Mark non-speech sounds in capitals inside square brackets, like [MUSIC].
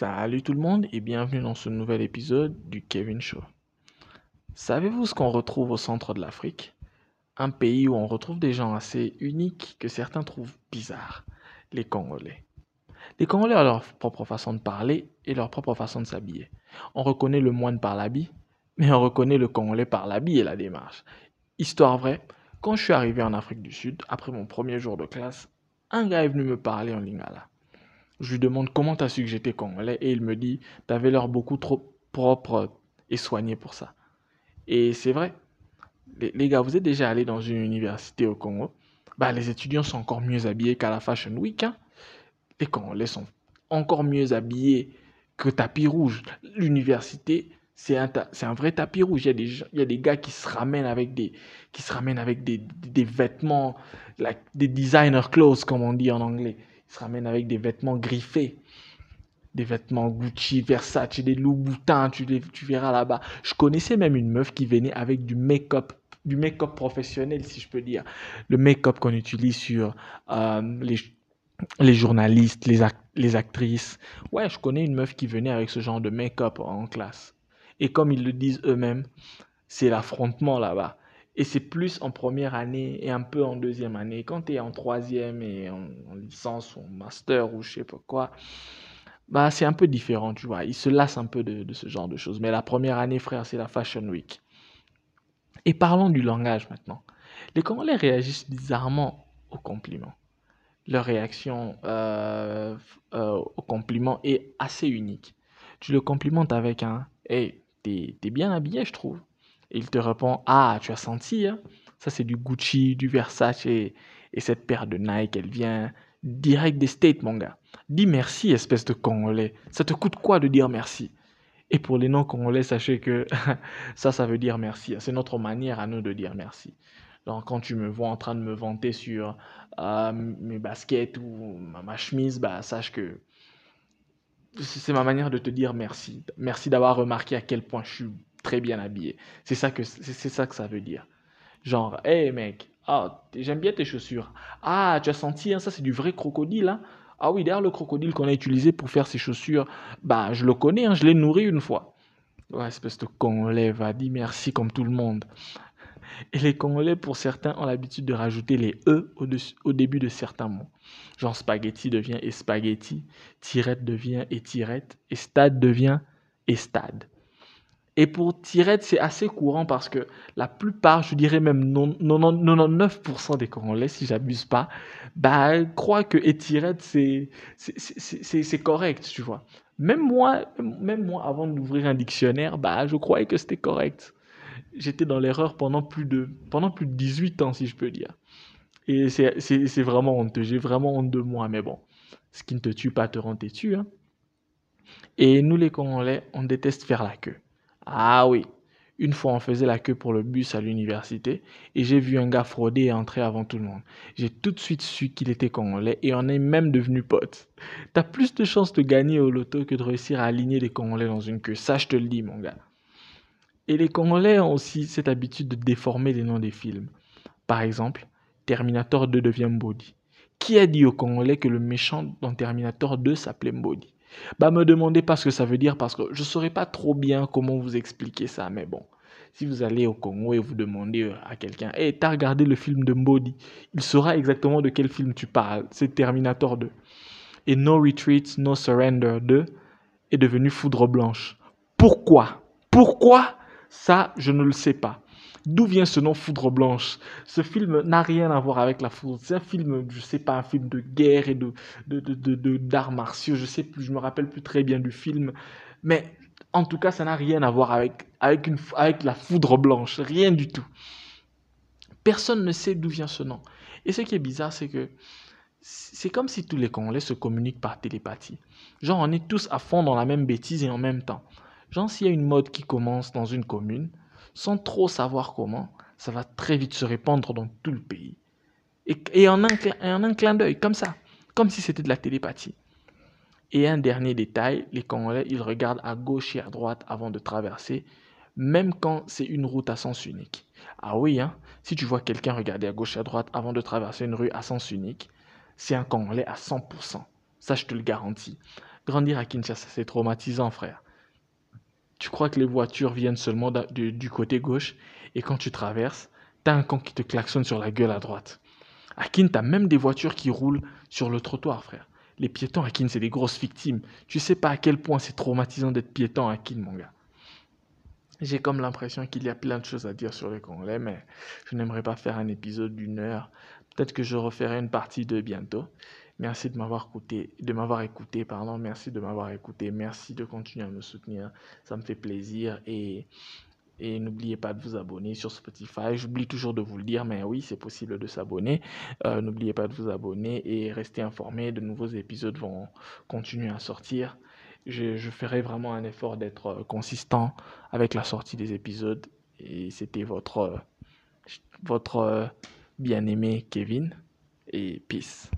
Salut tout le monde et bienvenue dans ce nouvel épisode du Kevin Show. Savez-vous ce qu'on retrouve au centre de l'Afrique? Un pays où on retrouve des gens assez uniques que certains trouvent bizarres, les Congolais. Les Congolais ont leur propre façon de parler et leur propre façon de s'habiller. On reconnaît le moine par l'habit, mais on reconnaît le Congolais par l'habit et la démarche. Histoire vraie, quand je suis arrivé en Afrique du Sud, après mon premier jour de classe, un gars est venu me parler en lingala. Je lui demande comment tu as su que j'étais congolais? Et il me dit t'avais l'air beaucoup trop propre et soigné pour ça. Et c'est vrai. Les, gars, vous êtes déjà allés dans une université au Congo? Bah, Les étudiants sont encore mieux habillés qu'à la Fashion Week. Hein. Les Congolais sont encore mieux habillés que tapis rouge. L'université, c'est un, un, vrai tapis rouge. Il y, a des, gars qui se ramènent avec des, qui se ramènent avec des vêtements, des designer clothes, comme on dit en anglais. Se ramènent avec des vêtements griffés. Des vêtements Gucci, Versace, des Louboutins, tu, les, tu verras là-bas. Je connaissais même une meuf qui venait avec du make-up du make-up professionnel, si je peux dire. Le make-up qu'on utilise sur euh, les, les journalistes, les, les actrices. Ouais, je connais une meuf qui venait avec ce genre de make-up en classe. Et comme ils le disent eux-mêmes, c'est l'affrontement là-bas. Et c'est plus en première année et un peu en deuxième année. Quand tu es en troisième et en, licence ou en master ou je sais pas quoi, bah c'est un peu différent, tu vois. Ils se lassent un peu de, ce genre de choses. Mais la première année, frère, c'est la Fashion Week. Et parlons du langage maintenant. Les Congolais réagissent bizarrement aux compliments. Leur réaction euh, euh, au compliment est assez unique. Tu le complimentes avec un Hey, t'es es bien habillé, je trouve. Il te répond, ah, tu as senti, hein? Ça, c'est du Gucci, du Versace et, cette paire de Nike, elle vient direct des States, mon gars. Dis merci, espèce de Congolais. Ça te coûte quoi de dire merci? Et pour les non-Congolais, sachez que [LAUGHS] ça, ça veut dire merci. C'est notre manière à nous de dire merci. Donc, quand tu me vois en train de me vanter sur euh, mes baskets ou ma, ma chemise, bah, sache que c'est ma manière de te dire merci. Merci d'avoir remarqué à quel point je suis très bien habillé. C'est ça que c'est ça que ça veut dire. Genre, hey mec, ah, j'aime bien tes chaussures. Ah, tu as senti, hein, ça c'est du vrai crocodile. Hein? Ah oui, d'ailleurs, le crocodile qu'on a utilisé pour faire ces chaussures, bah, je le connais, hein, je l'ai nourri une fois. Ouais, espèce de Congolais, va, dis merci comme tout le monde. Et les Congolais, pour certains, ont l'habitude de rajouter les E au, au, début de certains mots. Genre spaghetti devient spaghetti, tirette devient tirette, et stade devient stade. Et pour tirette, c'est assez courant parce que la plupart, je dirais même 99% des Congolais, si j'abuse pas, bah, croient que tirette, c'est, correct, tu vois. Même moi, même moi, avant d'ouvrir un dictionnaire, bah, je croyais que c'était correct j'étais dans l'erreur pendant plus de pendant plus de 18 ans, si je peux dire. Et c'est vraiment honteux. J'ai vraiment honte de moi, mais bon. Ce qui ne te tue pas te rend têtu. Hein. Et nous, les Congolais, on déteste faire la queue. Ah oui. Une fois, on faisait la queue pour le bus à l'université et j'ai vu un gars frauder et entrer avant tout le monde. J'ai tout de suite su qu'il était congolais et on est même devenu potes. T'as plus de chances de gagner au loto que de réussir à aligner des Congolais dans une queue. Ça, je te le dis, mon gars. Et les Congolais ont aussi cette habitude de déformer les noms des films. Par exemple, Terminator 2 devient Mbodi. Qui a dit aux Congolais que le méchant dans Terminator 2 s'appelait Mbodi? Bah me demandez pas ce que ça veut dire parce que je ne saurais pas trop bien comment vous expliquer ça, mais bon. Si vous allez au Congo et vous demandez à quelqu'un, hey, t'as regardé le film de Mbodi? Il saura exactement de quel film tu parles. C'est Terminator 2. Et No Retreat, No Surrender 2 est devenu Foudre Blanche. Pourquoi? Pourquoi? Ça, je ne le sais pas. D'où vient ce nom Foudre Blanche? Ce film n'a rien à voir avec la foudre. C'est un film, je ne sais pas, un film de guerre et de, d'arts martiaux. Je sais plus, je me rappelle plus très bien du film. Mais en tout cas, ça n'a rien à voir avec, avec, une, avec la foudre blanche. Rien du tout. Personne ne sait d'où vient ce nom. Et ce qui est bizarre, c'est que c'est comme si tous les Congolais se communiquent par télépathie. Genre, on est tous à fond dans la même bêtise et en même temps. Genre, s'il y a une mode qui commence dans une commune, sans trop savoir comment, ça va très vite se répandre dans tout le pays. Et, en, un, clin d'œil, comme ça, comme si c'était de la télépathie. Et un dernier détail, les Congolais, ils regardent à gauche et à droite avant de traverser, même quand c'est une route à sens unique. Ah oui, hein, si tu vois quelqu'un regarder à gauche et à droite avant de traverser une rue à sens unique, c'est un Congolais à 100%. Ça, je te le garantis. Grandir à Kinshasa, c'est traumatisant, frère. Tu crois que les voitures viennent seulement du côté gauche et quand tu traverses, t'as un con qui te klaxonne sur la gueule à droite. À Kin, t'as même des voitures qui roulent sur le trottoir, frère. Les piétons à Kin, c'est des grosses victimes. Tu sais pas à quel point c'est traumatisant d'être piéton à Kin, mon gars. J'ai comme l'impression qu'il y a plein de choses à dire sur les Congolais, mais je n'aimerais pas faire un épisode d'une heure. Peut-être que je referai une partie de bientôt. Merci de m'avoir écouté, de m'avoir écouté, pardon. Merci de m'avoir écouté. Merci de continuer à me soutenir. Ça me fait plaisir et n'oubliez pas de vous abonner sur Spotify. J'oublie toujours de vous le dire, mais oui, c'est possible de s'abonner. Euh, n'oubliez pas de vous abonner et restez informés. De nouveaux épisodes vont continuer à sortir. Je, je ferai vraiment un effort d'être euh, consistant avec la sortie des épisodes. Et c'était votre, votre bien-aimé Kevin. Et peace.